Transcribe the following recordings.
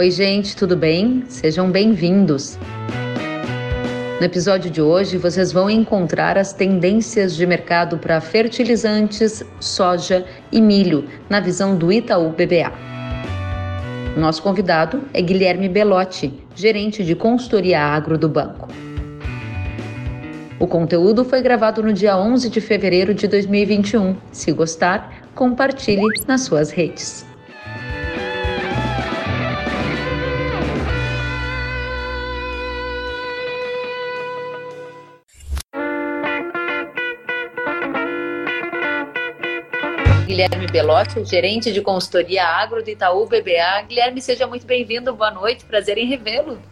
Oi, gente, tudo bem? Sejam bem-vindos. No episódio de hoje, vocês vão encontrar as tendências de mercado para fertilizantes, soja e milho, na visão do Itaú BBA. Nosso convidado é Guilherme Belotti, gerente de consultoria agro do banco. O conteúdo foi gravado no dia 11 de fevereiro de 2021. Se gostar, compartilhe nas suas redes. Belotti, gerente de consultoria agro do Itaú BBA. Guilherme, seja muito bem-vindo, boa noite, prazer em revê-lo.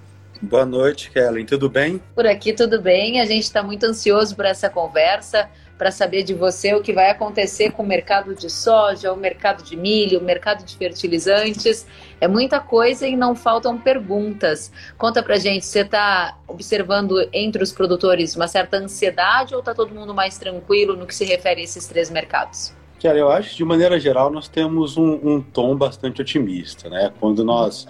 Boa noite, Kellen, tudo bem? Por aqui tudo bem, a gente está muito ansioso por essa conversa, para saber de você o que vai acontecer com o mercado de soja, o mercado de milho, o mercado de fertilizantes. É muita coisa e não faltam perguntas. Conta pra gente, você está observando entre os produtores uma certa ansiedade ou está todo mundo mais tranquilo no que se refere a esses três mercados? Cara, eu acho que de maneira geral nós temos um, um tom bastante otimista, né? Quando nós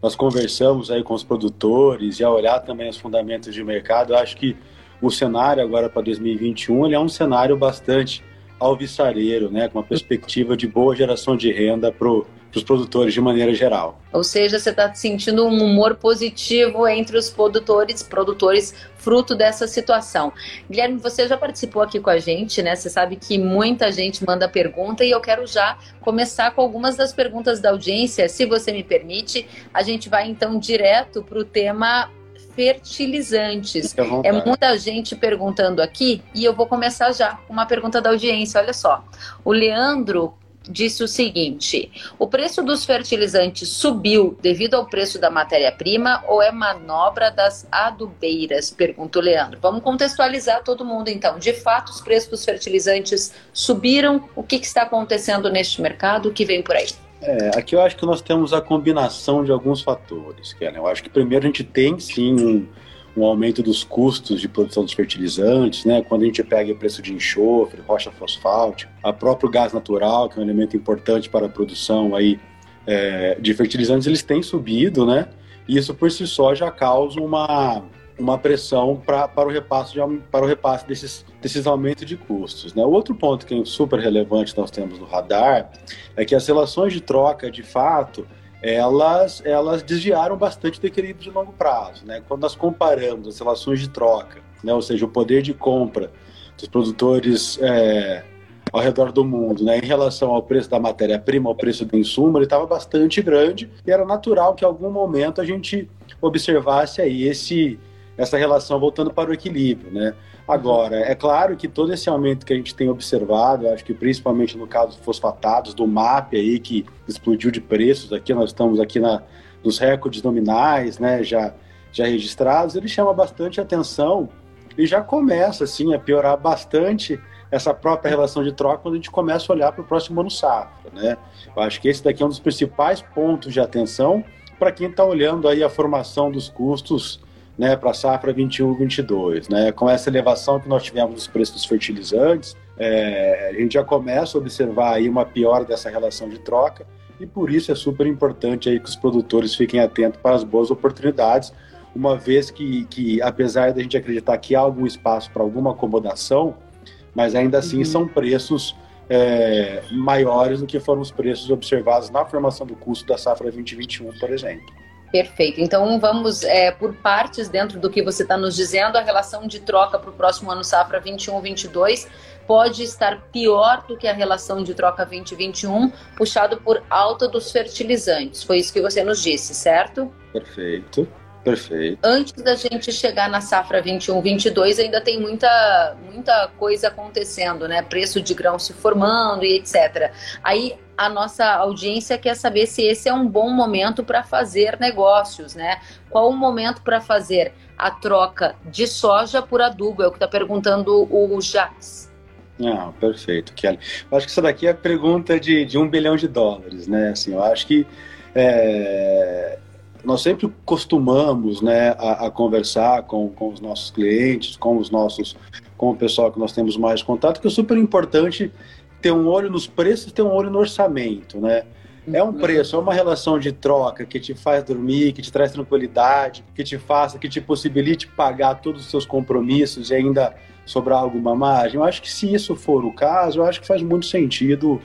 nós conversamos aí com os produtores e a olhar também os fundamentos de mercado, eu acho que o cenário agora para 2021 ele é um cenário bastante alvissareiro, né? Com uma perspectiva de boa geração de renda para os produtores de maneira geral. Ou seja, você está sentindo um humor positivo entre os produtores, produtores fruto dessa situação. Guilherme, você já participou aqui com a gente, né? Você sabe que muita gente manda pergunta e eu quero já começar com algumas das perguntas da audiência, se você me permite. A gente vai então direto para o tema fertilizantes. É muita gente perguntando aqui e eu vou começar já com uma pergunta da audiência. Olha só. O Leandro disse o seguinte: o preço dos fertilizantes subiu devido ao preço da matéria-prima ou é manobra das adubeiras? Pergunta o Leandro. Vamos contextualizar todo mundo então. De fato, os preços dos fertilizantes subiram. O que, que está acontecendo neste mercado? O que vem por aí? É, aqui eu acho que nós temos a combinação de alguns fatores, Kellen. Eu acho que primeiro a gente tem sim um, um, aumento dos custos de produção dos fertilizantes, né? Quando a gente pega o preço de enxofre, rocha fosfática, a próprio gás natural, que é um elemento importante para a produção aí é, de fertilizantes, eles têm subido, né? E isso por si só já causa uma uma pressão pra, para o repasse, de, para o repasse desses, desses aumentos de custos. Né? Outro ponto que é super relevante nós temos no radar é que as relações de troca, de fato, elas, elas desviaram bastante do equilíbrio de longo prazo. Né? Quando nós comparamos as relações de troca, né? ou seja, o poder de compra dos produtores é, ao redor do mundo, né, em relação ao preço da matéria-prima, ao preço do insumo, ele estava bastante grande e era natural que em algum momento a gente observasse aí esse essa relação voltando para o equilíbrio, né? Agora, é claro que todo esse aumento que a gente tem observado, acho que principalmente no caso dos fosfatados, do MAP aí, que explodiu de preços aqui, nós estamos aqui na, nos recordes nominais, né, já, já registrados, ele chama bastante atenção e já começa, assim, a piorar bastante essa própria relação de troca quando a gente começa a olhar para o próximo ano safra, né? Eu acho que esse daqui é um dos principais pontos de atenção para quem está olhando aí a formação dos custos né, para a safra 21-22. Né? Com essa elevação que nós tivemos nos preços dos fertilizantes, é, a gente já começa a observar aí uma piora dessa relação de troca e por isso é super importante aí que os produtores fiquem atentos para as boas oportunidades, uma vez que, que apesar da gente acreditar que há algum espaço para alguma acomodação, mas ainda assim uhum. são preços é, maiores do que foram os preços observados na formação do custo da safra 2021, por exemplo. Perfeito. Então vamos é, por partes dentro do que você está nos dizendo. A relação de troca para o próximo ano safra 21-22 pode estar pior do que a relação de troca 2021, puxado por alta dos fertilizantes. Foi isso que você nos disse, certo? Perfeito. Perfeito. Antes da gente chegar na safra 21, 22, ainda tem muita, muita coisa acontecendo, né? Preço de grão se formando e etc. Aí a nossa audiência quer saber se esse é um bom momento para fazer negócios, né? Qual o momento para fazer a troca de soja por adubo? É o que está perguntando o Jax. Ah, perfeito, Kelly. Eu acho que essa daqui é a pergunta de, de um bilhão de dólares, né? Assim, eu acho que é, nós sempre costumamos né, a, a, conversar com, com os nossos clientes, com os nossos, com o pessoal que nós temos mais contato, que é super importante ter um olho nos preços, ter um olho no orçamento, né? É um preço, é uma relação de troca que te faz dormir, que te traz tranquilidade, que te faça, que te possibilite pagar todos os seus compromissos e ainda sobrar alguma margem. Eu acho que se isso for o caso, eu acho que faz muito sentido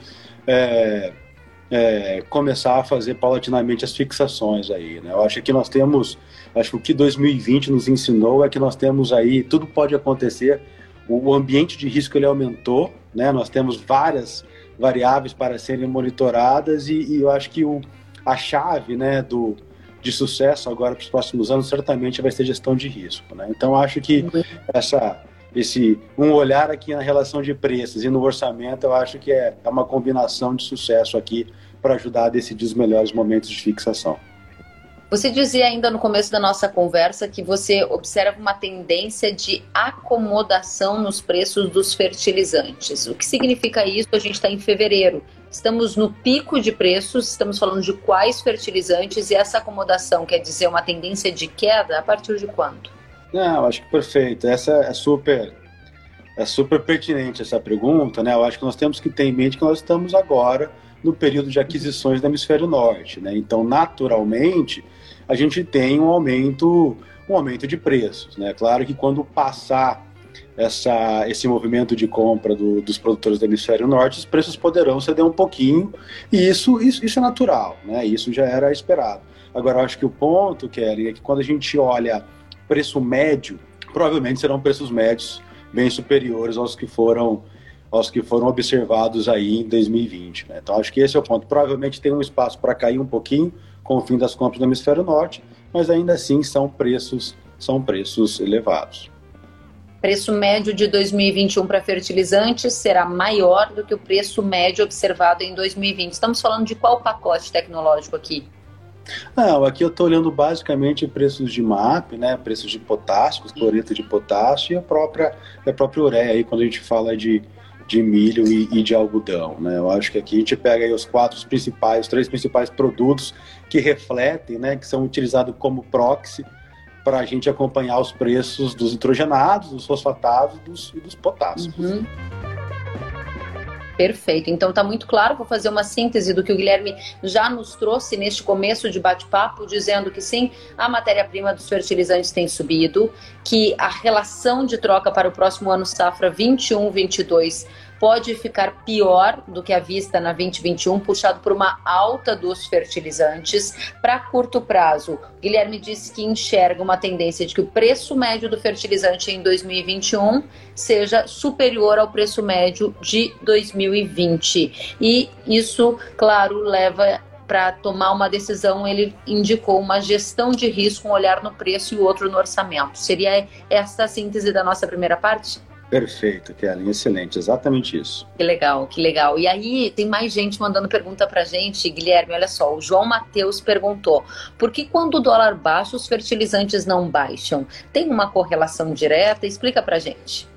é, é, começar a fazer paulatinamente as fixações aí. Né? Eu acho que nós temos, acho que o que 2020 nos ensinou é que nós temos aí, tudo pode acontecer, o, ambiente de risco ele aumentou, né? nós temos várias variáveis para serem monitoradas e, e eu acho que o, a chave né, do, de sucesso agora para os próximos anos certamente vai ser gestão de risco. Né? Então acho que essa esse um olhar aqui na relação de preços e no orçamento, eu acho que é, é uma combinação de sucesso aqui para ajudar a decidir os melhores momentos de fixação. Você dizia ainda no começo da nossa conversa que você observa uma tendência de acomodação nos preços dos fertilizantes. O que significa isso? A gente está em fevereiro. Estamos no pico de preços, estamos falando de quais fertilizantes e essa acomodação quer dizer uma tendência de queda a partir de quando? Não, acho que perfeito. Essa é super é super pertinente essa pergunta, né? Eu acho que nós temos que ter em mente que nós estamos agora no período de aquisições do hemisfério norte, né? Então, naturalmente, a gente tem um aumento, um aumento de preços. Né? Claro que quando passar essa, esse movimento de compra do, dos produtores do hemisfério norte, os preços poderão ceder um pouquinho, e isso, isso, isso é natural, né? isso já era esperado. Agora, eu acho que o ponto, Kelly, é que quando a gente olha preço médio, provavelmente serão preços médios bem superiores aos que foram aos que foram observados aí em 2020. Né? Então, acho que esse é o ponto. Provavelmente tem um espaço para cair um pouquinho, com o fim das compras no hemisfério norte, mas ainda assim são preços, são preços elevados. Preço médio de 2021 para fertilizantes será maior do que o preço médio observado em 2020. Estamos falando de qual pacote tecnológico aqui? Não, aqui eu estou olhando basicamente preços de MAP, né, preços de potássio, cloreto de potássio e a própria, a própria ureia, aí, quando a gente fala de, de milho e, e, de algodão. Né? Eu acho que aqui a gente pega os quatro principais, os três principais produtos que refletem, né, que são utilizados como proxy para a gente acompanhar os preços dos nitrogenados, dos fosfatados dos, e dos potássios. Uhum. Perfeito. Então está muito claro. Vou fazer uma síntese do que o Guilherme já nos trouxe neste começo de bate-papo, dizendo que sim, a matéria-prima dos fertilizantes tem subido, que a relação de troca para o próximo ano safra 21-22 pode ficar pior do que a vista na 2021, puxado por uma alta dos fertilizantes. Para curto prazo, Guilherme disse que enxerga uma tendência de que o preço médio do fertilizante em 2021 seja superior ao preço médio de 2020. E isso, claro, leva para tomar uma decisão, ele indicou uma gestão de risco, um olhar no preço e o outro no orçamento. Seria essa a síntese da nossa primeira parte? Perfeito, Kellen, excelente, exatamente isso. Que legal, que legal. E aí, tem mais gente mandando pergunta pra gente, Guilherme, olha só, o João Matheus perguntou, por que quando o dólar baixa, os fertilizantes não baixam? Tem uma correlação direta? Explica pra gente.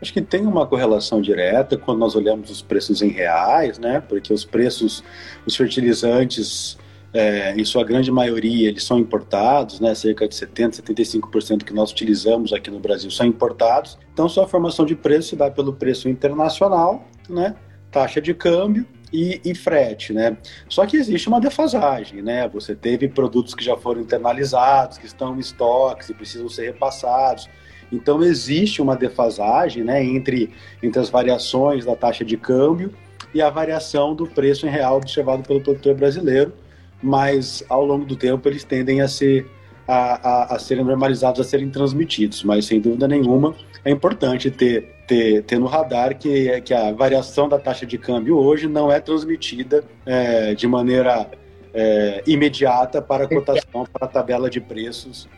Acho que tem uma correlação direta quando nós olhamos os preços em reais, né? Porque os preços, os fertilizantes é, em sua grande maioria, eles são importados, né? cerca de 70%, 75% que nós utilizamos aqui no Brasil são importados. Então, sua formação de preço se dá pelo preço internacional, né? taxa de câmbio e, e, frete, né? Só que existe uma defasagem, né? Você teve produtos que já foram internalizados, que estão em estoques e precisam ser repassados. Então existe uma defasagem, né, entre, entre as variações da taxa de câmbio e a variação do preço em real observado pelo produtor brasileiro mas ao longo do tempo eles tendem a ser a, a, a, serem normalizados, a serem transmitidos. Mas sem dúvida nenhuma é importante ter, ter, ter no radar que, que a variação da taxa de câmbio hoje não é transmitida é, de maneira é, imediata para a cotação, para a tabela de preços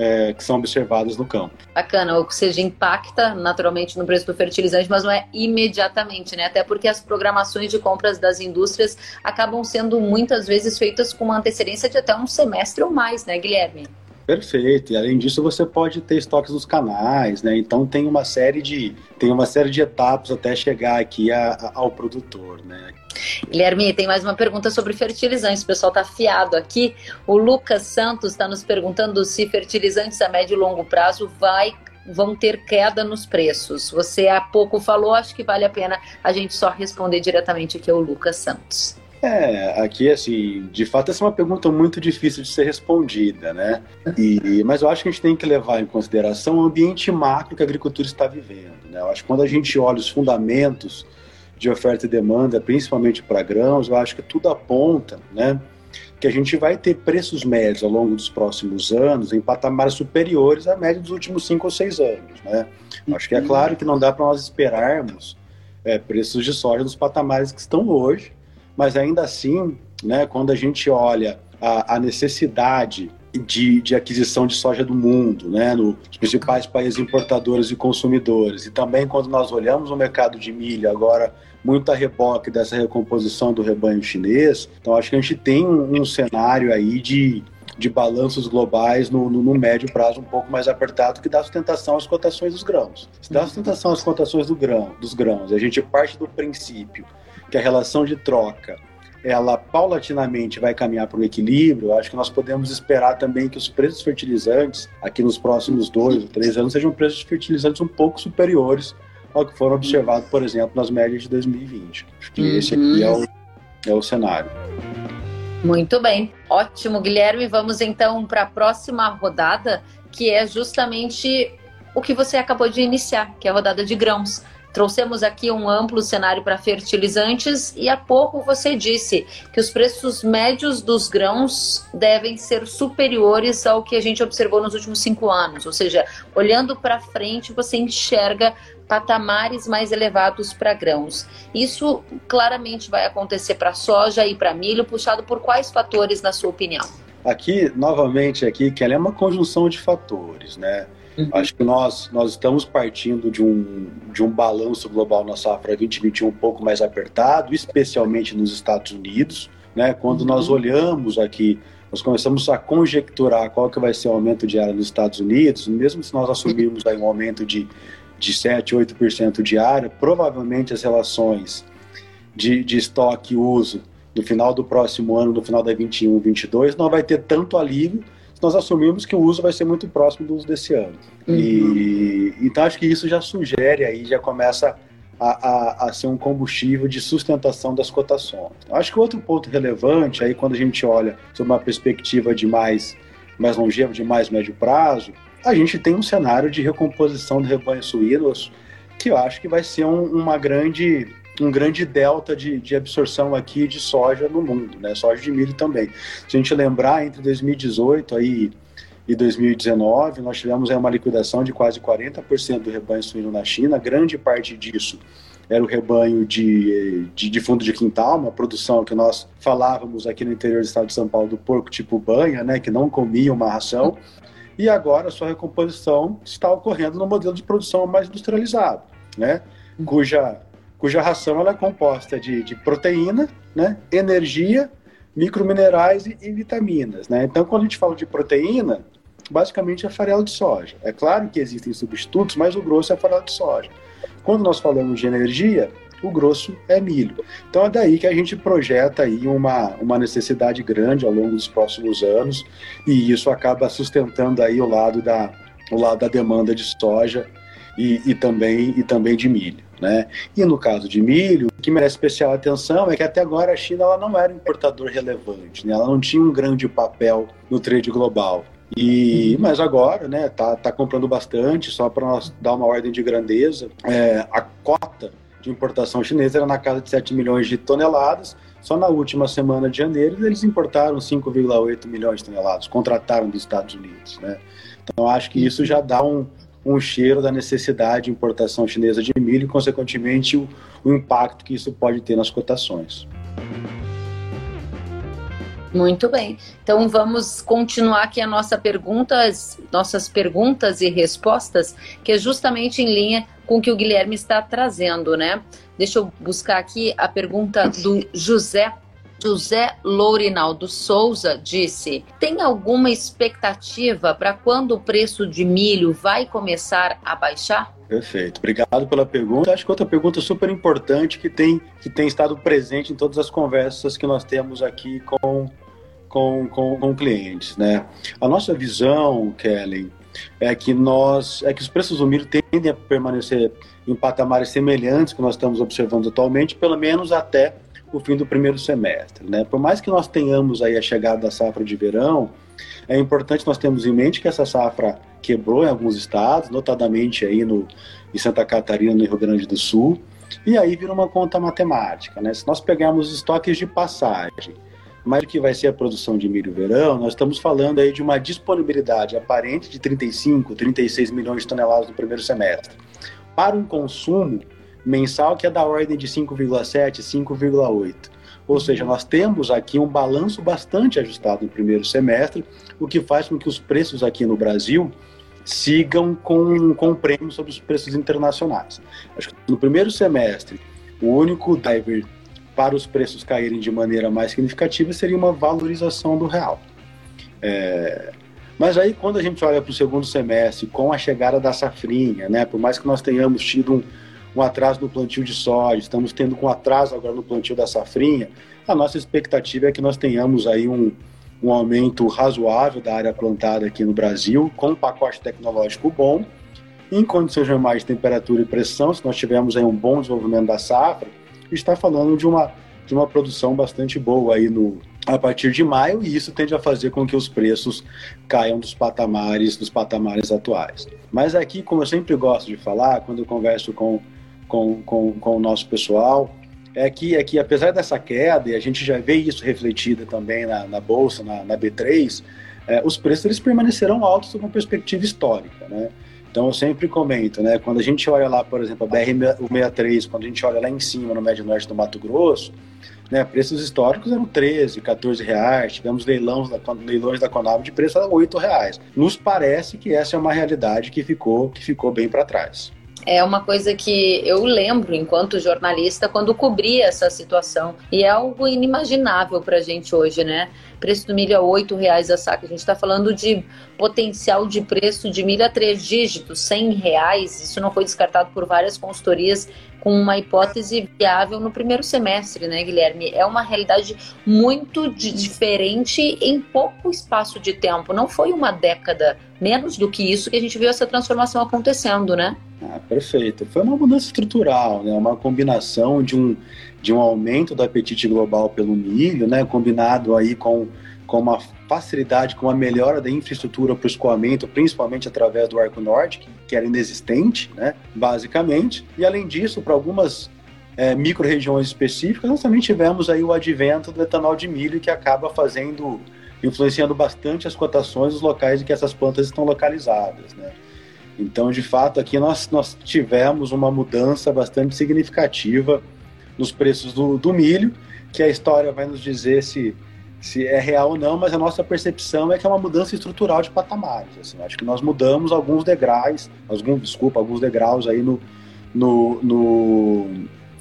é, que são observadas no campo. Bacana, ou seja, impacta naturalmente no preço do fertilizante, mas não é imediatamente, né? Até porque as programações de compras das indústrias acabam sendo muitas vezes feitas com uma antecedência de até um semestre ou mais, né, Guilherme? Perfeito. E além disso, você pode ter estoques nos canais, né? Então tem uma série de tem uma série de etapas até chegar aqui a, a, ao produtor, né? Guilherme, tem mais uma pergunta sobre fertilizantes. O pessoal está afiado aqui. O Lucas Santos está nos perguntando se fertilizantes a médio e longo prazo vai vão ter queda nos preços. Você há pouco falou, acho que vale a pena a gente só responder diretamente aqui ao Lucas Santos. É, aqui, assim, de fato, essa é uma pergunta muito difícil de ser respondida, né? E, mas eu acho que a gente tem que levar em consideração o ambiente macro que a agricultura está vivendo, né? Eu acho que quando a gente olha os fundamentos de oferta e demanda, principalmente para grãos, eu acho que tudo aponta, né? Que a gente vai ter preços médios ao longo dos próximos anos em patamares superiores à média dos últimos cinco ou seis anos, né? Acho que é claro que não dá para nós esperarmos é, preços de soja nos patamares que estão hoje, mas ainda assim, né, quando a gente olha a, a necessidade de, de, aquisição de soja do mundo, né, nos principais países importadores e consumidores, e também quando nós olhamos o mercado de milho agora muito a reboque dessa recomposição do rebanho chinês, então acho que a gente tem um, um cenário aí de, de balanços globais no, no, no, médio prazo um pouco mais apertado que dá sustentação às cotações dos grãos. Se dá sustentação às cotações do grão, dos grãos, a gente parte do princípio que a relação de troca ela paulatinamente vai caminhar para o equilíbrio, acho que nós podemos esperar também que os preços fertilizantes, aqui nos próximos dois ou três anos, sejam preços fertilizantes um pouco superiores ao que foram observados, por exemplo, nas médias de 2020. Acho que uhum. esse aqui é o, é o cenário. Muito bem, ótimo, Guilherme. Vamos então para a próxima rodada, que é justamente o que você acabou de iniciar, que é a rodada de grãos. Trouxemos aqui um amplo cenário para fertilizantes e há pouco você disse que os preços médios dos grãos devem ser superiores ao que a gente observou nos últimos cinco anos. Ou seja, olhando para frente, você enxerga patamares mais elevados para grãos. Isso claramente vai acontecer para soja e para milho, puxado por quais fatores, na sua opinião? Aqui, novamente, aqui, que é uma conjunção de fatores, né? Uhum. Acho que nós, nós estamos partindo de um, de um balanço global na safra 2021 um pouco mais apertado, especialmente nos Estados Unidos. Né? Quando uhum. nós olhamos aqui, nós começamos a conjecturar qual que vai ser o aumento de área nos Estados Unidos, mesmo se nós assumirmos aí um aumento de, de 7, 8% de área, provavelmente as relações de, de estoque e uso no final do próximo ano, no final da 21, 22, não vai ter tanto alívio nós assumimos que o uso vai ser muito próximo do uso desse ano. Uhum. E, então acho que isso já sugere aí, já começa a, a, a, ser um combustível de sustentação das cotações. Então, acho que outro ponto relevante aí quando a gente olha sob uma perspectiva de mais, mais longevo, de mais médio prazo, a gente tem um cenário de recomposição do rebanho suínos que eu acho que vai ser um, uma grande um grande delta de, de absorção aqui de soja no mundo, né? Soja de milho também. Se a gente lembrar, entre 2018 aí, e 2019, nós tivemos aí, uma liquidação de quase 40% do rebanho suíno na China. Grande parte disso era o rebanho de, de, de, fundo de quintal, uma produção que nós falávamos aqui no interior do estado de São Paulo do porco tipo banha, né, que não comia uma ração, e agora a sua recomposição está ocorrendo no modelo de produção mais industrializado, né, cuja cuja ração ela é composta de, de proteína, né, energia, microminerais e, e, vitaminas. Né? Então, quando a gente fala de proteína, basicamente é farelo de soja. É claro que existem substitutos, mas o grosso é farelo de soja. Quando nós falamos de energia, o grosso é milho. Então é daí que a gente projeta aí uma, uma necessidade grande ao longo dos próximos anos e isso acaba sustentando aí o lado da, o lado da demanda de soja e, e também, e também de milho. Né? E no caso de milho, o que merece especial atenção é que até agora a China ela não era um importador relevante, né? ela não tinha um grande papel no trade global. E, mas agora, né, tá, tá comprando bastante, só para dar uma ordem de grandeza, é, a cota de importação chinesa era na casa de 7 milhões de toneladas, só na última semana de janeiro eles importaram 5,8 milhões de toneladas, contrataram dos Estados Unidos, né? Então acho que isso já dá um, um cheiro da necessidade de importação chinesa de milho e, consequentemente, o, o impacto que isso pode ter nas cotações. Muito bem. Então vamos continuar aqui a nossa pergunta, as nossas perguntas e respostas, que é justamente em linha com o que o Guilherme está trazendo, né? Deixa eu buscar aqui a pergunta do José José Lourinaldo Souza disse: tem alguma expectativa para quando o preço de milho vai começar a baixar? Perfeito, obrigado pela pergunta. Acho que outra pergunta super importante que tem, que tem estado presente em todas as conversas que nós temos aqui com, com, com, com clientes. Né? A nossa visão, Kellen, é que nós é que os preços do milho tendem a permanecer em patamares semelhantes que nós estamos observando atualmente, pelo menos até o fim do primeiro semestre. Né? Por mais que nós tenhamos aí a chegada da safra de verão, é importante nós termos em mente que essa safra quebrou em alguns estados, notadamente aí no, em Santa Catarina, no Rio Grande do Sul, e aí vira uma conta matemática. Né? Se nós pegarmos estoques de passagem, mais do que vai ser a produção de milho verão, nós estamos falando aí de uma disponibilidade aparente de 35, 36 milhões de toneladas no primeiro semestre. Para um consumo mensal que é da ordem de 5,7, 5,8. Ou seja, nós temos aqui um balanço bastante ajustado no primeiro semestre, o que faz com que os preços aqui no Brasil sigam com, com prêmio sobre os preços internacionais. Acho que no primeiro semestre, o único driver para os preços caírem de maneira mais significativa seria uma valorização do real. É, mas aí, quando a gente olha para o segundo semestre, com a chegada da safrinha, né, por mais que nós tenhamos tido um, um atraso no plantio de soja, estamos tendo com atraso agora no plantio da safrinha, a nossa expectativa é que nós tenhamos aí um, um aumento razoável da área plantada aqui no Brasil, com um pacote tecnológico bom, em condições normais de temperatura e pressão, se nós tivermos aí um bom desenvolvimento da safra, está falando de uma, de uma produção bastante boa aí no, a partir de maio, e isso tende a fazer com que os preços caiam dos patamares, dos patamares atuais. Mas aqui, como eu sempre gosto de falar, quando eu converso com, com, com, com o nosso pessoal, é que, é que apesar dessa queda, e a gente já vê isso refletido também na, na Bolsa, na, na B3, é, os preços eles permanecerão altos uma perspectiva histórica, né? Então eu sempre comento, né? Quando a gente olha lá, por exemplo, a BR-63, quando a gente olha lá em cima no Médio Norte do Mato Grosso, né, preços históricos eram 13, 14 reais, tivemos leilões da, leilões da Conab de preço a 8 reais. Nos parece que essa é uma realidade que ficou, que ficou bem para trás é uma coisa que eu lembro enquanto jornalista quando cobria essa situação e é algo inimaginável para a gente hoje, né? Preço do milho a oito reais a saca. A gente está falando de potencial de preço de milho a três dígitos, cem reais. Isso não foi descartado por várias consultorias com uma hipótese viável no primeiro semestre, né, Guilherme? É uma realidade muito diferente em pouco espaço de tempo. Não foi uma década, menos do que isso, que a gente viu essa transformação acontecendo, né? Ah, perfeito. Foi uma mudança estrutural, né? Uma combinação de um, de um aumento do apetite global pelo milho, né? Combinado aí com com uma facilidade, com uma melhora da infraestrutura para o escoamento, principalmente através do Arco Norte, que, era inexistente, né, basicamente. E além disso, para algumas é, micro-regiões específicas, nós também tivemos aí o advento do etanol de milho, que acaba fazendo, influenciando bastante as cotações dos locais em que essas plantas estão localizadas, né. Então, de fato, aqui nós, nós tivemos uma mudança bastante significativa nos preços do, do milho, que a história vai nos dizer se se é real ou não, mas a nossa percepção é que é uma mudança estrutural de patamares. Assim, acho que nós mudamos alguns degraus, alguns, desculpa, alguns degraus aí no, no, no,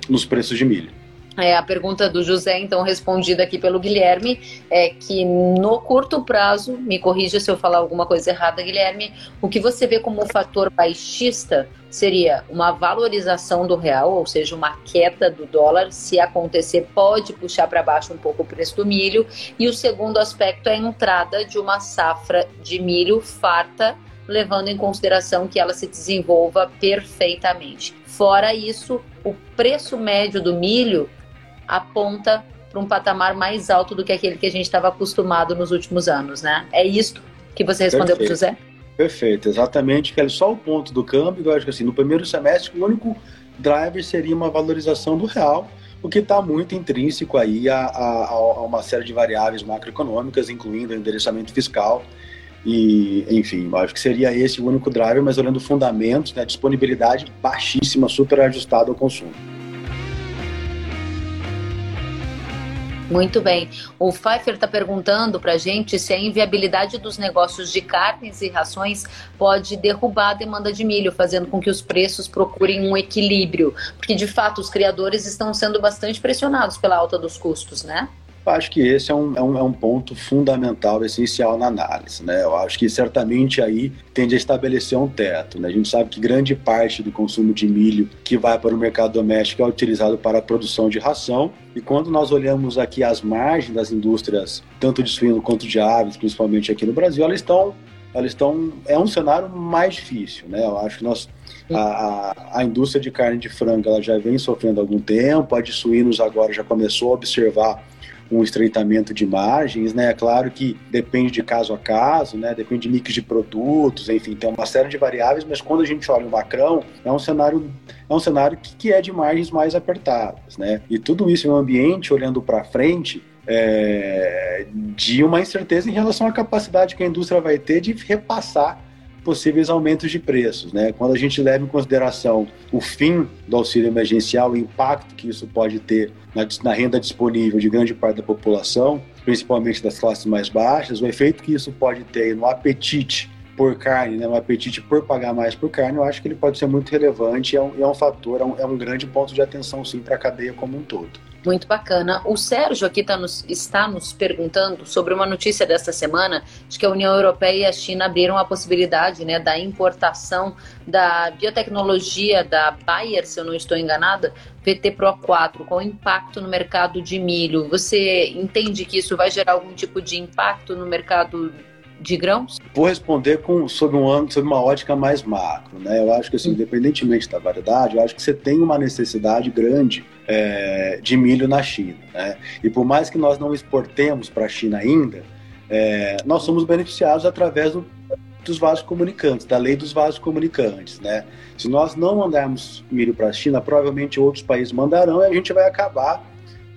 nos preços de milho. É, a pergunta do José, então, respondida aqui pelo Guilherme, é que no curto prazo, me corrija se eu falar alguma coisa errada, Guilherme, o que você vê como fator baixista seria uma valorização do real, ou seja, uma queda do dólar, se acontecer, pode puxar para baixo um pouco o preço do milho. E o segundo aspecto é a entrada de uma safra de milho farta, levando em consideração que ela se desenvolva perfeitamente. Fora isso, o preço médio do milho aponta para um patamar mais alto do que aquele que a gente estava acostumado nos últimos anos, né? É isso que você respondeu para José? Perfeito, exatamente. Que é só o ponto do câmbio. Eu acho que assim, no primeiro semestre, o único driver seria uma valorização do real, o que está muito intrínseco aí a, a, a, uma série de variáveis macroeconômicas, incluindo o endereçamento fiscal. E, enfim, acho que seria esse o único driver, mas olhando fundamentos, né, disponibilidade baixíssima, super ajustada ao consumo. Muito bem. O Pfeiffer está perguntando para a gente se a inviabilidade dos negócios de carnes e rações pode derrubar a demanda de milho, fazendo com que os preços procurem um equilíbrio. Porque, de fato, os criadores estão sendo bastante pressionados pela alta dos custos, né? Acho que esse é um, é um, é um, ponto fundamental, essencial na análise. Né? Eu acho que certamente aí tende a estabelecer um teto. Né? A gente sabe que grande parte do consumo de milho que vai para o mercado doméstico é utilizado para a produção de ração. E quando nós olhamos aqui as margens das indústrias, tanto de suíno quanto de aves, principalmente aqui no Brasil, elas estão elas estão é um cenário mais difícil, né? Eu acho que nós a, a, a, indústria de carne de frango ela já vem sofrendo há algum tempo, a de suínos agora já começou a observar um estreitamento de margens, né? É claro que depende de caso a caso, né? Depende de mix de produtos, enfim, tem uma série de variáveis, mas quando a gente olha o macrão, é um cenário é um cenário que, que é de margens mais apertadas, né? E tudo isso em um ambiente olhando para frente é, de uma incerteza em relação à capacidade que a indústria vai ter de repassar possíveis aumentos de preços. Né? Quando a gente leva em consideração o fim do auxílio emergencial, o impacto que isso pode ter na, na renda disponível de grande parte da população, principalmente das classes mais baixas, o efeito que isso pode ter no apetite por carne, né, um apetite por pagar mais por carne, eu acho que ele pode ser muito relevante, é um, é um fator, é um, é um grande ponto de atenção sim para a cadeia como um todo. Muito bacana. O Sérgio aqui tá nos, está nos perguntando sobre uma notícia desta semana de que a União Europeia e a China abriram a possibilidade né, da importação da biotecnologia da Bayer, se eu não estou enganada, PT Pro 4, com impacto no mercado de milho. Você entende que isso vai gerar algum tipo de impacto no mercado de grãos? Vou responder com, sob, um, sob uma ótica mais macro. Né? Eu acho que, assim, hum. independentemente da variedade, eu acho que você tem uma necessidade grande é, de milho na China. Né? E por mais que nós não exportemos para a China ainda, é, nós somos beneficiados através do, dos vasos comunicantes, da lei dos vasos comunicantes. Né? Se nós não mandarmos milho para a China, provavelmente outros países mandarão e a gente vai acabar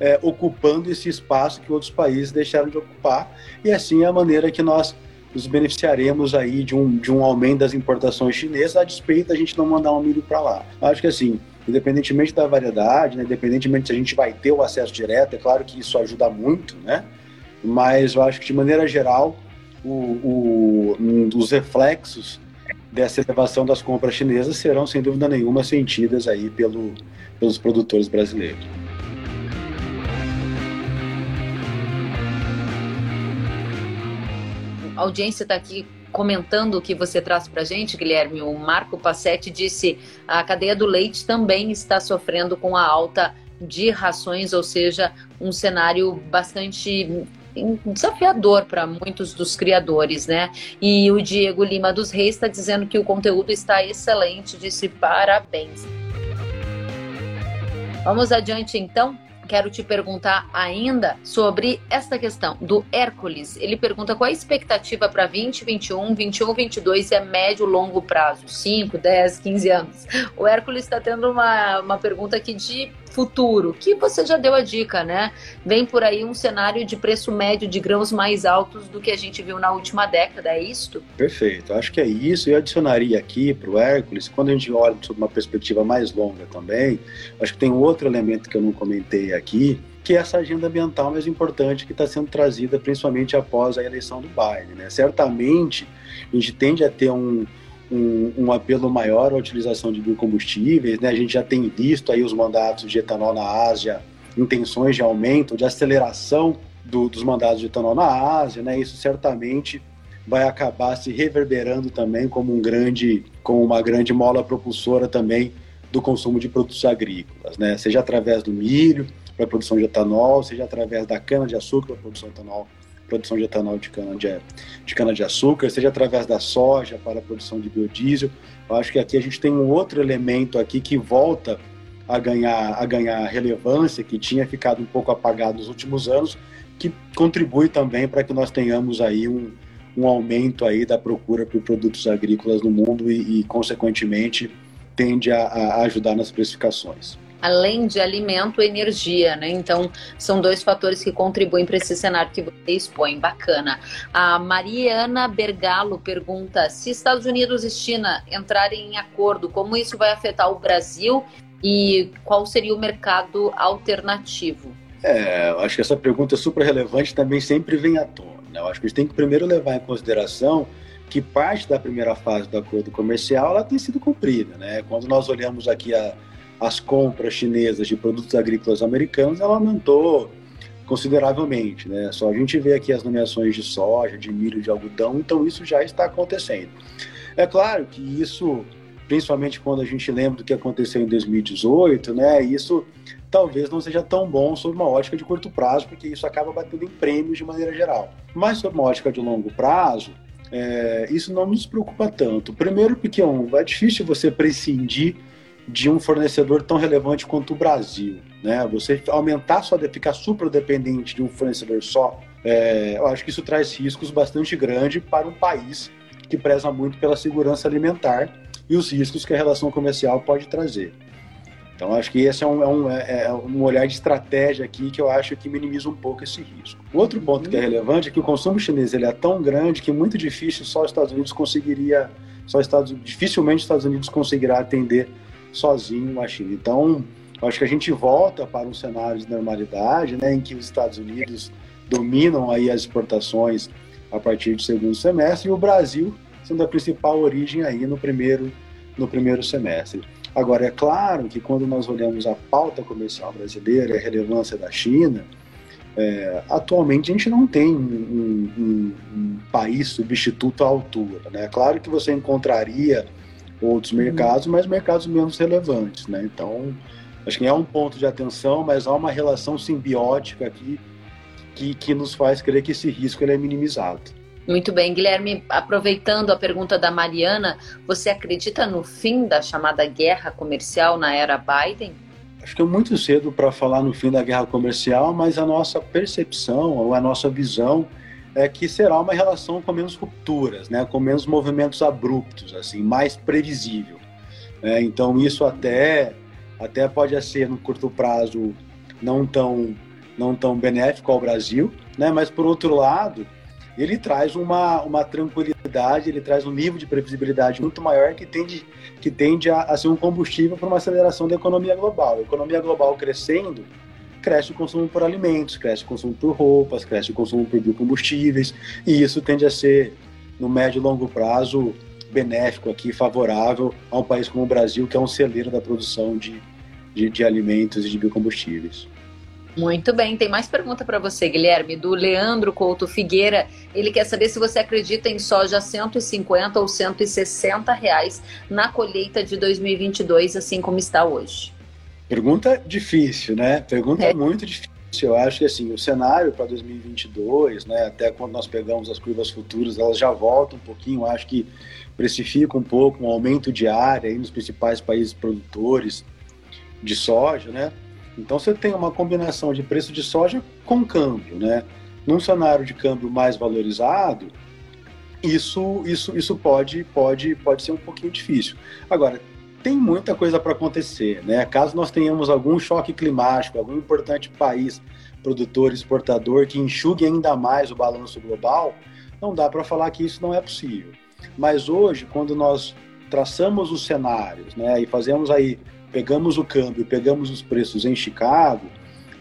é, ocupando esse espaço que outros países deixaram de ocupar. E assim é a maneira que nós nos beneficiaremos aí de um, de um aumento das importações chinesas, a despeito da gente não mandar um milho para lá. Acho que assim, independentemente da variedade, né, independentemente se a gente vai ter o acesso direto, é claro que isso ajuda muito, né? Mas eu acho que de maneira geral, o, o, um dos reflexos dessa elevação das compras chinesas serão sem dúvida nenhuma sentidas aí pelo, pelos produtores brasileiros. a audiência está aqui comentando o que você traz para gente, Guilherme. O Marco Passetti disse a cadeia do leite também está sofrendo com a alta de rações, ou seja, um cenário bastante desafiador para muitos dos criadores, né? E o Diego Lima dos Reis está dizendo que o conteúdo está excelente, disse parabéns. Vamos adiante então quero te perguntar ainda sobre esta questão do Hércules. Ele pergunta qual a expectativa para 2021, 21, 22 e a médio longo prazo, 5, 10, 15 anos. O Hércules está tendo uma, uma pergunta aqui de futuro, que você já deu a dica, né? Vem por aí um cenário de preço médio de grãos mais altos do que a gente viu na última década, é isto? Perfeito, acho que é isso. Eu adicionaria aqui para o Hércules, quando a gente olha uma perspectiva mais longa também, acho que tem outro elemento que eu não comentei aqui, que é essa agenda ambiental mais importante que está sendo trazida principalmente após a eleição do Biden. Né? Certamente, a gente tende a ter um, um, um, apelo maior à utilização de biocombustíveis. Né? A gente já tem visto aí os mandatos de etanol na Ásia, intenções de aumento, de aceleração do, dos mandatos de etanol na Ásia. Né? Isso certamente vai acabar se reverberando também como um grande, como uma grande mola propulsora também do consumo de produtos agrícolas, né? Seja através do milho para a produção de etanol, seja através da cana de açúcar para a produção de etanol produção de etanol de cana de, de cana de açúcar, seja através da soja para a produção de biodiesel. Eu acho que aqui a gente tem um outro elemento aqui que volta a ganhar, a ganhar relevância, que tinha ficado um pouco apagado nos últimos anos, que contribui também para que nós tenhamos aí um, um aumento aí da procura por produtos agrícolas no mundo e, e consequentemente, tende a, a ajudar nas precificações além de alimento, energia, né? Então, são dois fatores que contribuem para esse cenário que você expõe. Bacana. A Mariana Bergalo pergunta: se Estados Unidos e China entrarem em acordo, como isso vai afetar o Brasil e qual seria o mercado alternativo? É, eu acho que essa pergunta é super relevante também sempre vem à tona. Né? Eu acho que a gente tem que primeiro levar em consideração que parte da primeira fase do acordo comercial ela tem sido cumprida, né? Quando nós olhamos aqui a as compras chinesas de produtos agrícolas americanos, ela aumentou consideravelmente, né? Só a gente vê aqui as nomeações de soja, de milho, de algodão, então isso já está acontecendo. É claro que isso, principalmente quando a gente lembra do que aconteceu em 2018, né? Isso talvez não seja tão bom sob uma ótica de curto prazo, porque isso acaba batendo em prêmios de maneira geral. Mas sob uma ótica de longo prazo, é, isso não nos preocupa tanto. Primeiro, porque um, é difícil você prescindir de um fornecedor tão relevante quanto o Brasil. Né? Você aumentar só, ficar super dependente de um fornecedor só, é, eu acho que isso traz riscos bastante grandes para um país que preza muito pela segurança alimentar e os riscos que a relação comercial pode trazer. Então, acho que esse é um, é um, é, é um, olhar de estratégia aqui que eu acho que minimiza um pouco esse risco. O outro ponto que é relevante é que o consumo chinês ele é tão grande que é muito difícil só os Estados Unidos conseguiria, só Estados, dificilmente os Estados Unidos conseguirá atender sozinho a China. Então, acho que a gente volta para um cenário de normalidade, né, em que os Estados Unidos dominam aí as exportações a partir do segundo semestre e o Brasil sendo a principal origem aí no primeiro no primeiro semestre. Agora, é claro que quando nós olhamos a pauta comercial brasileira a relevância da China, é, atualmente a gente não tem um, um, um, país substituto à altura. Né? Claro que você encontraria outros uhum. mercados, mas mercados menos relevantes. Né? Então, acho que é um ponto de atenção, mas há uma relação simbiótica aqui que, que nos faz crer que esse risco ele é minimizado. Muito bem, Guilherme, aproveitando a pergunta da Mariana, você acredita no fim da chamada guerra comercial na era Biden? Acho que é muito cedo para falar no fim da guerra comercial, mas a nossa percepção ou a nossa visão é que será uma relação com menos rupturas, né, com menos movimentos abruptos, assim, mais previsível. É, então isso até até pode ser no curto prazo não tão não tão benéfico ao Brasil, né, mas por outro lado ele traz uma, uma tranquilidade, ele traz um nível de previsibilidade muito maior que tende, que tende a, a ser um combustível para uma aceleração da economia global. A economia global crescendo, cresce o consumo por alimentos, cresce o consumo por roupas, cresce o consumo por biocombustíveis, e isso tende a ser, no médio e longo prazo, benéfico aqui, favorável a um país como o Brasil, que é um celeiro da produção de, de, de alimentos e de biocombustíveis. Muito bem, tem mais pergunta para você, Guilherme, do Leandro Couto Figueira. Ele quer saber se você acredita em soja 150 ou 160 reais na colheita de 2022, assim como está hoje. Pergunta difícil, né? Pergunta é. muito difícil. Eu acho que assim, o cenário para 2022, né, até quando nós pegamos as curvas futuras, elas já voltam um pouquinho, eu acho que precifica um pouco um aumento de área aí nos principais países produtores de soja, né? Então você tem uma combinação de preço de soja com câmbio, né? Num cenário de câmbio mais valorizado, isso, isso, isso pode, pode, pode ser um pouquinho difícil. Agora, tem muita coisa para acontecer, né? Caso nós tenhamos algum choque climático, algum importante país produtor, exportador que enxugue ainda mais o balanço global, não dá para falar que isso não é possível. Mas hoje, quando nós traçamos os cenários, né, e fazemos aí pegamos o câmbio, pegamos os preços em Chicago,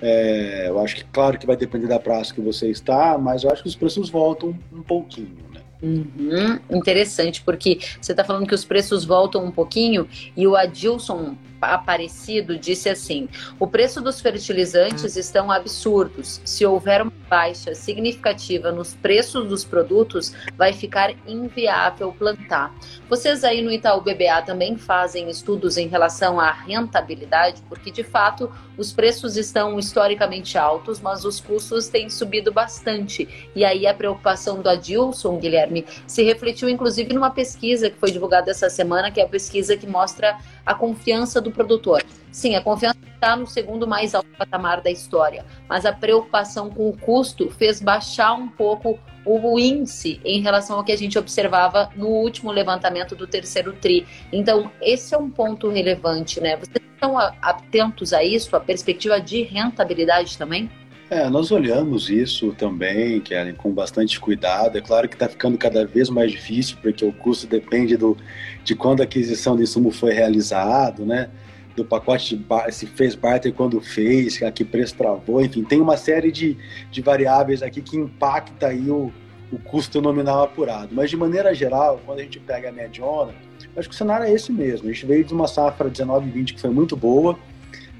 é, eu acho que, claro, que vai depender da praça que você está, mas eu acho que os preços voltam um pouquinho? Uhum, interessante, porque você está falando que os preços voltam um pouquinho e o Adilson Aparecido disse assim: o preço dos fertilizantes estão absurdos. Se houver uma baixa significativa nos preços dos produtos, vai ficar inviável plantar. Vocês aí no Itaú BBA também fazem estudos em relação à rentabilidade, porque de fato os preços estão historicamente altos, mas os custos têm subido bastante. E aí a preocupação do Adilson, Guilherme, se refletiu inclusive numa pesquisa que foi divulgada essa semana, que é a pesquisa que mostra a confiança do produtor. Sim, a confiança está no segundo mais alto patamar da história, mas a preocupação com o custo fez baixar um pouco o índice em relação ao que a gente observava no último levantamento do terceiro TRI. Então, esse é um ponto relevante, né? Vocês estão atentos a isso, a perspectiva de rentabilidade também? É, nós olhamos isso também, com bastante cuidado. É claro que está ficando cada vez mais difícil, porque o custo depende do, de quando a aquisição do insumo foi realizado, né? Do pacote de bar, se fez barter quando fez, a que preço travou, enfim, tem uma série de, de variáveis aqui que impacta aí o, o custo nominal apurado. Mas de maneira geral, quando a gente pega a mediona, acho que o cenário é esse mesmo. A gente veio de uma safra 19-20 que foi muito boa,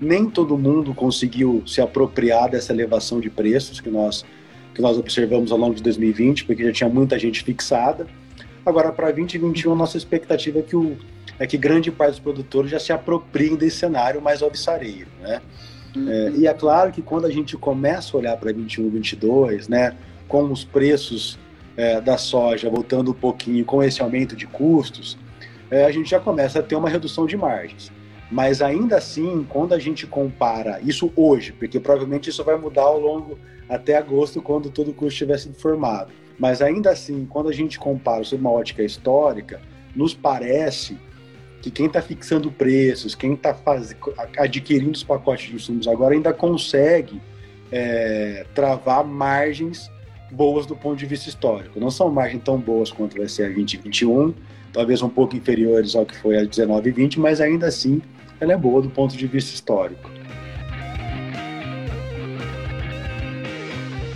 nem todo mundo conseguiu se apropriar dessa elevação de preços que nós, que nós observamos ao longo de 2020, porque já tinha muita gente fixada. Agora, para 2021, a nossa expectativa é que, o, é que grande parte dos produtores já se apropriem desse cenário mais alvissareiro, né? Uhum. É, e é claro que quando a gente começa a olhar para 21, 22, né, com os preços é, da soja voltando um pouquinho com esse aumento de custos, é, a gente já começa a ter uma redução de margens. Mas ainda assim, quando a gente compara isso hoje, porque provavelmente isso vai mudar ao longo até agosto, quando todo o custo estiver sido formado. Mas ainda assim, quando a gente compara sob uma ótica histórica, nos parece que quem está fixando preços, quem está adquirindo os pacotes de insumos agora ainda consegue é, travar margens boas do ponto de vista histórico. Não são margens tão boas quanto vai ser a 2021, talvez um pouco inferiores ao que foi a 19 e 20, mas ainda assim ela é boa do ponto de vista histórico.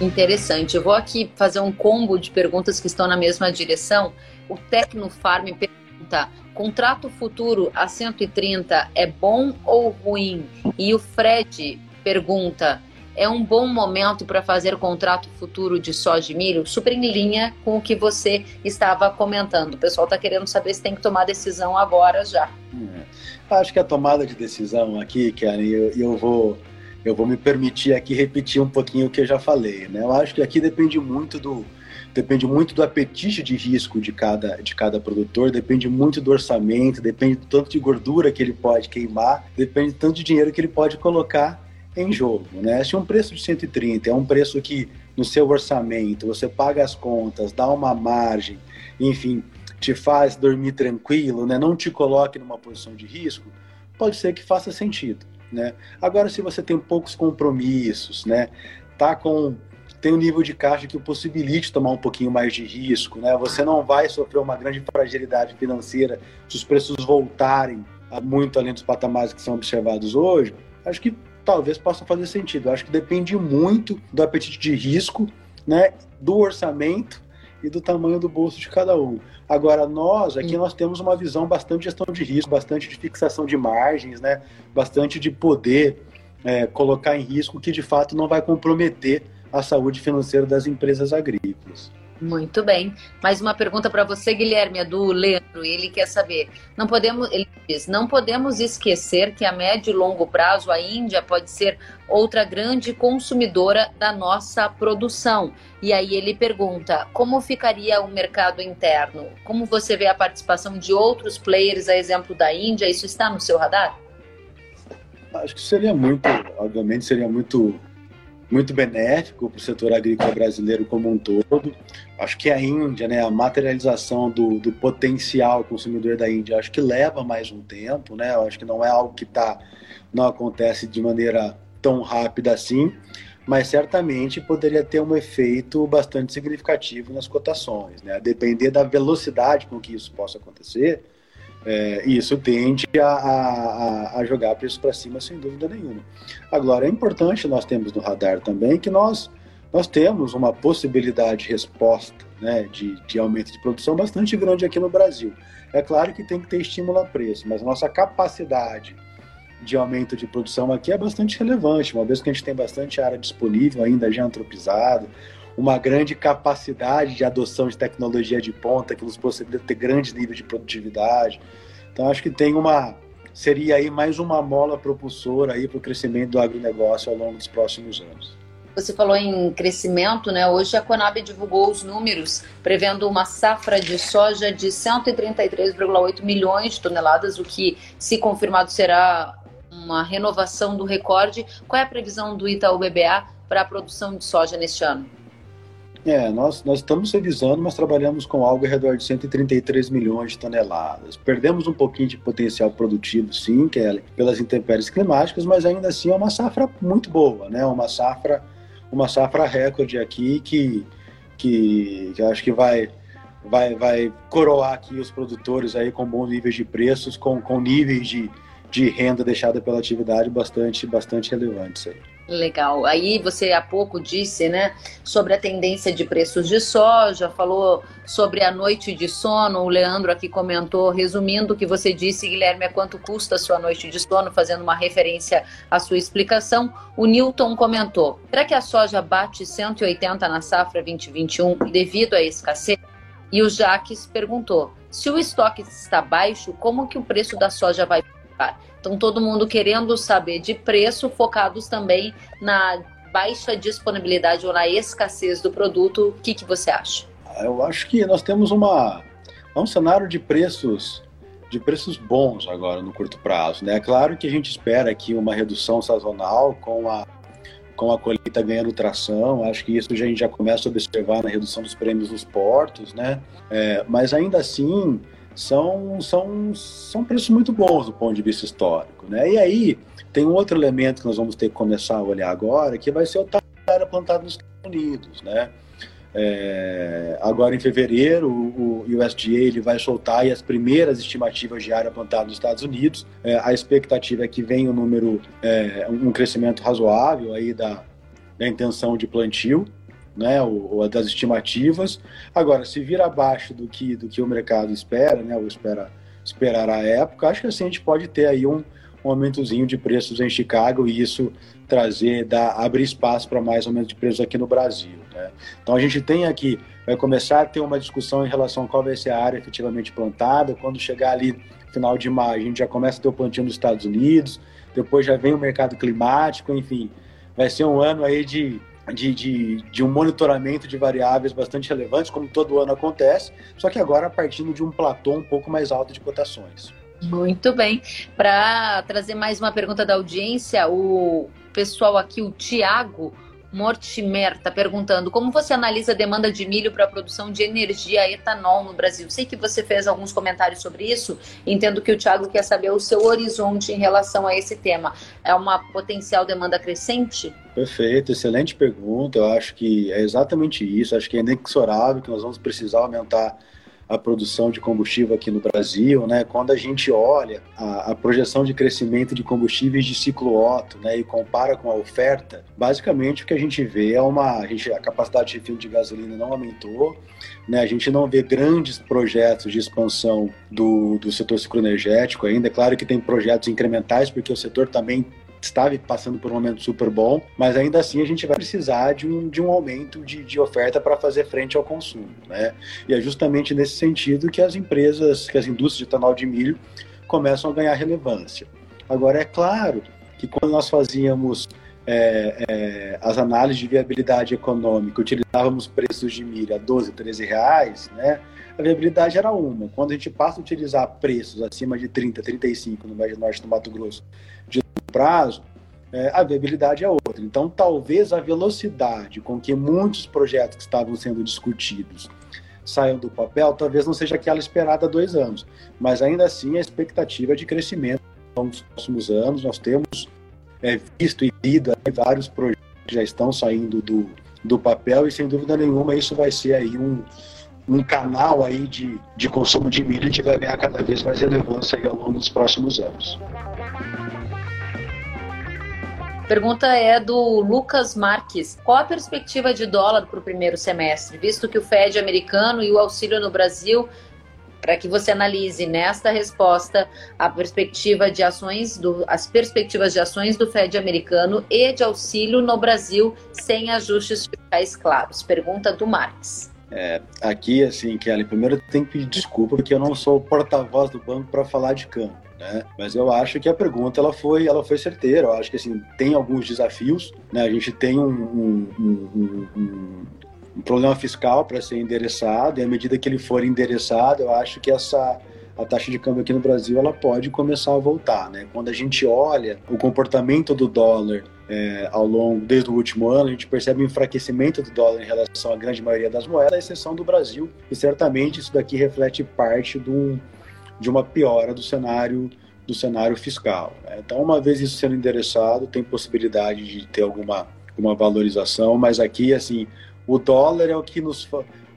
Interessante. Eu vou aqui fazer um combo de perguntas que estão na mesma direção. O Tecnofarm pergunta: contrato futuro a 130 é bom ou ruim? E o Fred pergunta: é um bom momento para fazer contrato futuro de soja e milho? Super em linha com o que você estava comentando. O pessoal está querendo saber se tem que tomar decisão agora já. É. Acho que a tomada de decisão aqui, Karen, eu, eu vou eu vou me permitir aqui repetir um pouquinho o que eu já falei, né? Eu acho que aqui depende muito do depende muito do apetite de risco de cada, de cada produtor, depende muito do orçamento, depende do tanto de gordura que ele pode queimar, depende do tanto de dinheiro que ele pode colocar em jogo, né? Se um preço de 130 é um preço que no seu orçamento você paga as contas, dá uma margem, enfim, te faz dormir tranquilo, né? Não te coloque numa posição de risco, pode ser que faça sentido, né? Agora, se você tem poucos compromissos, né? Tá com tem um nível de caixa que possibilite tomar um pouquinho mais de risco, né? Você não vai sofrer uma grande fragilidade financeira se os preços voltarem muito além dos patamares que são observados hoje. Acho que talvez possa fazer sentido. Eu acho que depende muito do apetite de risco, né, do orçamento e do tamanho do bolso de cada um. Agora, nós aqui nós temos uma visão bastante de gestão de risco, bastante de fixação de margens, né, bastante de poder é, colocar em risco que de fato não vai comprometer a saúde financeira das empresas agrícolas. Muito bem. Mais uma pergunta para você, Guilherme, é do Leandro. Ele quer saber. Não podemos, ele diz, não podemos esquecer que a médio e longo prazo a Índia pode ser outra grande consumidora da nossa produção. E aí ele pergunta: como ficaria o mercado interno? Como você vê a participação de outros players, a exemplo da Índia? Isso está no seu radar? Acho que seria muito, obviamente, seria muito muito benéfico para o setor agrícola brasileiro como um todo. Acho que a Índia, né, a materialização do, do potencial consumidor da Índia, acho que leva mais um tempo, né? Acho que não é algo que tá, não acontece de maneira tão rápida assim, mas certamente poderia ter um efeito bastante significativo nas cotações, né? A depender da velocidade com que isso possa acontecer, é, isso tende a, a, a jogar preço para cima sem dúvida nenhuma. Agora, é importante nós temos no radar também que nós, nós temos uma possibilidade de resposta né, de, de aumento de produção bastante grande aqui no Brasil. É claro que tem que ter estímulo a preço, mas a nossa capacidade de aumento de produção aqui é bastante relevante, uma vez que a gente tem bastante área disponível ainda já antropizada, uma grande capacidade de adoção de tecnologia de ponta que nos possibilita ter grandes níveis de produtividade. Então acho que tem uma seria aí mais uma mola propulsora aí para o crescimento do agronegócio ao longo dos próximos anos. Você falou em crescimento, né? Hoje a Conab divulgou os números, prevendo uma safra de soja de 133,8 milhões de toneladas, o que, se confirmado, será uma renovação do recorde. Qual é a previsão do Itaú BBA para a produção de soja neste ano? É, nós, nós estamos revisando, mas trabalhamos com algo ao redor de 133 milhões de toneladas. Perdemos um pouquinho de potencial produtivo, sim, Kelly, pelas intempéries climáticas, mas ainda assim é uma safra muito boa, né? Uma safra, uma safra recorde aqui que, que, que acho que vai, vai, vai coroar aqui os produtores aí com bons níveis de preços, com, com níveis de, de renda deixada pela atividade bastante, bastante relevantes aí. Legal. Aí você há pouco disse, né, sobre a tendência de preços de soja, falou sobre a noite de sono. O Leandro aqui comentou, resumindo o que você disse, Guilherme, é quanto custa a sua noite de sono, fazendo uma referência à sua explicação. O Newton comentou: será que a soja bate 180 na safra 2021 devido à escassez? E o Jaques perguntou: se o estoque está baixo, como que o preço da soja vai então, todo mundo querendo saber de preço, focados também na baixa disponibilidade ou na escassez do produto. O que, que você acha? eu acho que nós temos uma, um cenário de preços de preços bons agora no curto prazo. Né? É claro que a gente espera aqui uma redução sazonal com a, com a colheita ganhando tração. Acho que isso a gente já começa a observar na redução dos prêmios dos portos, né? É, mas ainda assim são, são, são preços muito bons do ponto de vista histórico. Né? E aí tem um outro elemento que nós vamos ter que começar a olhar agora, que vai ser o tamanho plantado nos Estados Unidos. Né? É, agora em fevereiro, o, o USDA ele vai soltar as primeiras estimativas de área plantada nos Estados Unidos. É, a expectativa é que venha um número, é, um crescimento razoável aí da, da intenção de plantio, né, ou, ou, das estimativas. Agora, se vir abaixo do que, do que o mercado espera, né, ou espera esperar a época, acho que assim a gente pode ter aí um, um aumentozinho de preços em Chicago e isso trazer, dar, abrir espaço para mais aumento de preços aqui no Brasil. Né? Então a gente tem aqui, vai começar a ter uma discussão em relação a qual vai ser a área efetivamente plantada. Quando chegar ali final de maio, a gente já começa a ter o plantio nos Estados Unidos, depois já vem o mercado climático, enfim, vai ser um ano aí de, de, de, de, um monitoramento de variáveis bastante relevantes, como todo ano acontece, só que agora partindo de um platô um pouco mais alto de cotações. Muito bem. Para trazer mais uma pergunta da audiência, o pessoal aqui, o Tiago Mortimer, está perguntando como você analisa a demanda de milho para a produção de energia etanol no Brasil. Sei que você fez alguns comentários sobre isso. Entendo que o Tiago quer saber o seu horizonte em relação a esse tema. É uma potencial demanda crescente? Perfeito, excelente pergunta. Eu acho que é exatamente isso. Acho que é inexorável que nós vamos precisar aumentar a produção de combustível aqui no Brasil, né? Quando a gente olha a, a, projeção de crescimento de combustíveis de ciclo Otto, né, e compara com a oferta, basicamente o que a gente vê é uma, a, gente, a capacidade de refino de gasolina não aumentou, né? A gente não vê grandes projetos de expansão do, do setor cicloenergético ainda. É claro que tem projetos incrementais, porque o setor também estava passando por um momento super bom, mas ainda assim a gente vai precisar de um, de um aumento de, de oferta para fazer frente ao consumo. Né? E é justamente nesse sentido que as empresas, que as indústrias de etanol de milho começam a ganhar relevância. Agora, é claro que quando nós fazíamos é, é, as análises de viabilidade econômica, utilizávamos preços de milho a 12, 13 reais, né? a viabilidade era uma. Quando a gente passa a utilizar preços acima de 30, 35 no Médio Norte do Mato Grosso de prazo, é, a viabilidade é outra. Então, talvez a velocidade com que muitos projetos que estavam sendo discutidos saiam do papel, talvez não seja aquela esperada há dois anos. Mas ainda assim, a expectativa é de crescimento nos próximos anos. Nós temos é, visto e lido vários projetos que já estão saindo do, do papel e, sem dúvida nenhuma, isso vai ser aí um, um canal aí de, de consumo de milho que vai ganhar cada vez mais relevância ao longo dos próximos anos. Pergunta é do Lucas Marques. Qual a perspectiva de dólar para o primeiro semestre, visto que o Fed americano e o auxílio no Brasil, para que você analise nesta resposta a perspectiva de ações do, as perspectivas de ações do Fed americano e de auxílio no Brasil sem ajustes fiscais claros. Pergunta do Marques. É, aqui, assim, Kelly, primeiro tem que pedir desculpa porque eu não sou o porta-voz do banco para falar de campo. Né? Mas eu acho que a pergunta ela foi, ela foi certeira. Eu acho que assim tem alguns desafios. Né? A gente tem um, um, um, um problema fiscal para ser endereçado e à medida que ele for endereçado, eu acho que essa a taxa de câmbio aqui no Brasil ela pode começar a voltar, né? Quando a gente olha o comportamento do dólar é, ao longo desde o último ano, a gente percebe um enfraquecimento do dólar em relação à grande maioria das moedas, à exceção do Brasil, e certamente isso daqui reflete parte do, de uma piora do cenário do cenário fiscal. Né? Então, uma vez isso sendo endereçado, tem possibilidade de ter alguma, alguma valorização, mas aqui, assim, o dólar é o que nos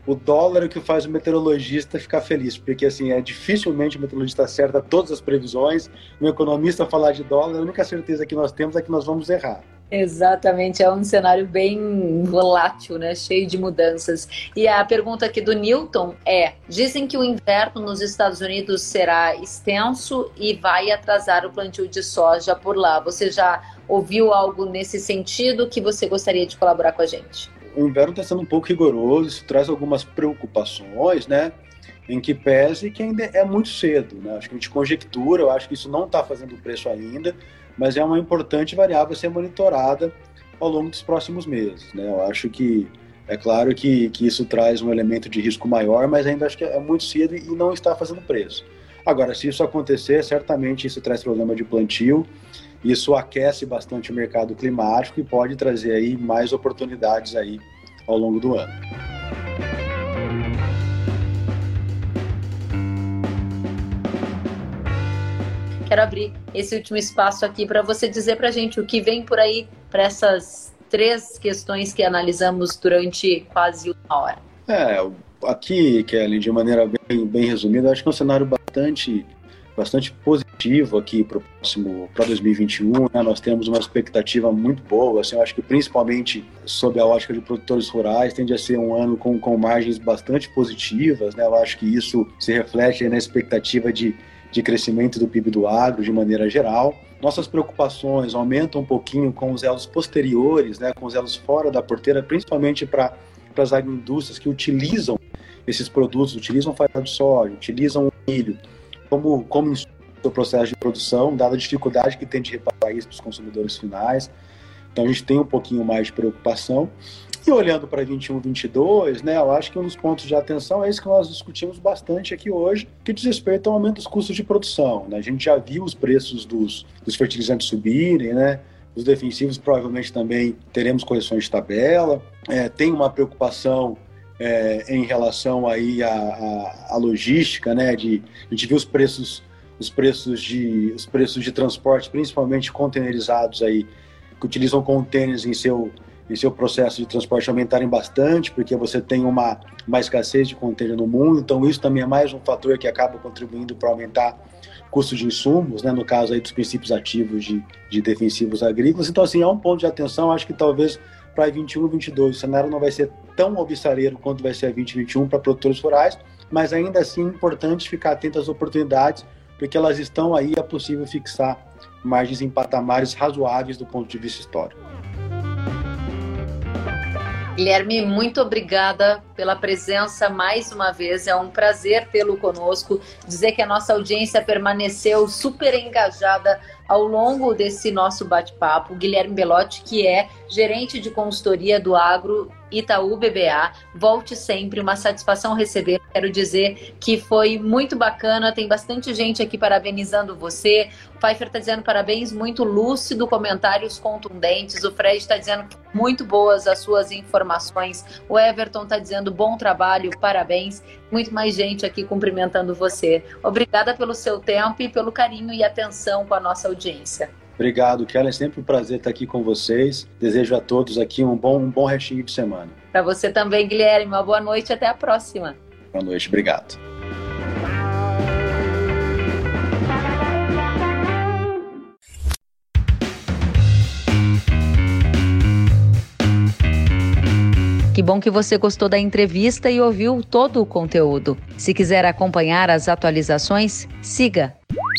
o dólar é o que faz o meteorologista ficar feliz, porque assim, é dificilmente o meteorologista acerta todas as previsões, um economista falar de dólar, a única certeza que nós temos é que nós vamos errar. Exatamente, é um cenário bem volátil, né? cheio de mudanças. E a pergunta aqui do Newton é: dizem que o inverno nos Estados Unidos será extenso e vai atrasar o plantio de soja por lá. Você já ouviu algo nesse sentido que você gostaria de colaborar com a gente? O inverno está sendo um pouco rigoroso, isso traz algumas preocupações, né? Em que pese que ainda é muito cedo, né? Acho que a gente conjectura, eu acho que isso não está fazendo preço ainda mas é uma importante variável a ser monitorada ao longo dos próximos meses. Né? Eu acho que É claro que, que isso traz um elemento de risco maior, mas ainda acho que é muito cedo e não está fazendo preço. Agora, se isso acontecer, certamente isso traz problema de plantio, isso aquece bastante o mercado climático e pode trazer aí mais oportunidades aí ao longo do ano. Quero abrir esse último espaço aqui para você dizer para a gente o que vem por aí para essas três questões que analisamos durante quase uma hora. É, aqui, Kelly, de maneira bem, bem resumida, acho que é um cenário bastante, bastante positivo aqui para o próximo, para 2021. Né? Nós temos uma expectativa muito boa, assim, eu acho que principalmente sob a ótica de produtores rurais, tende a ser um ano com, com margens bastante positivas. Né? Eu acho que isso se reflete na expectativa de de crescimento do PIB do agro de maneira geral. Nossas preocupações aumentam um pouquinho com os elos posteriores, né, com os elos fora da porteira, principalmente para as agroindústrias que utilizam esses produtos, utilizam farinha de soja, utilizam milho como, como no processo de produção, dada a dificuldade que tem de reparar isso para os consumidores finais. Então a gente tem um pouquinho mais de preocupação. E olhando para 21, 22, né, eu acho que um dos pontos de atenção é esse que nós discutimos bastante aqui hoje, que diz respeito ao aumento dos custos de produção. Né? A gente já viu os preços dos, dos fertilizantes subirem, né? Os defensivos provavelmente também teremos correções de tabela. É, tem uma preocupação é, em relação aí à, logística, né? De, a gente viu os preços, os preços de, os preços de transporte, principalmente containerizados aí, que utilizam contêineres em seu e seu processo de transporte aumentarem bastante, porque você tem uma, uma escassez de contêiner no mundo, então isso também é mais um fator que acaba contribuindo para aumentar custo de insumos, né, no caso aí dos princípios ativos de, de defensivos agrícolas. Então, assim, é um ponto de atenção, acho que talvez para 21 e 22 o cenário não vai ser tão obsareiro quanto vai ser a 2021 para produtores rurais, mas ainda assim é importante ficar atento às oportunidades, porque elas estão aí, é possível fixar margens em patamares razoáveis do ponto de vista histórico. Guilherme, muito obrigada pela presença mais uma vez. É um prazer tê-lo conosco. Dizer que a nossa audiência permaneceu super engajada ao longo desse nosso bate-papo. Guilherme Belotti, que é gerente de consultoria do Agro Itaú BBA. Volte sempre, uma satisfação receber. Quero dizer que foi muito bacana, tem bastante gente aqui parabenizando você. O Pfeiffer está dizendo parabéns, muito lúcido, comentários contundentes. O Fred está dizendo muito boas as suas informações. O Everton está dizendo bom trabalho, parabéns. Muito mais gente aqui cumprimentando você. Obrigada pelo seu tempo e pelo carinho e atenção com a nossa audiência. Obrigado, Kelly. É sempre um prazer estar aqui com vocês. Desejo a todos aqui um bom, um bom restinho de semana. Para você também, Guilherme. Uma boa noite e até a próxima. Boa noite, obrigado. Que bom que você gostou da entrevista e ouviu todo o conteúdo. Se quiser acompanhar as atualizações, siga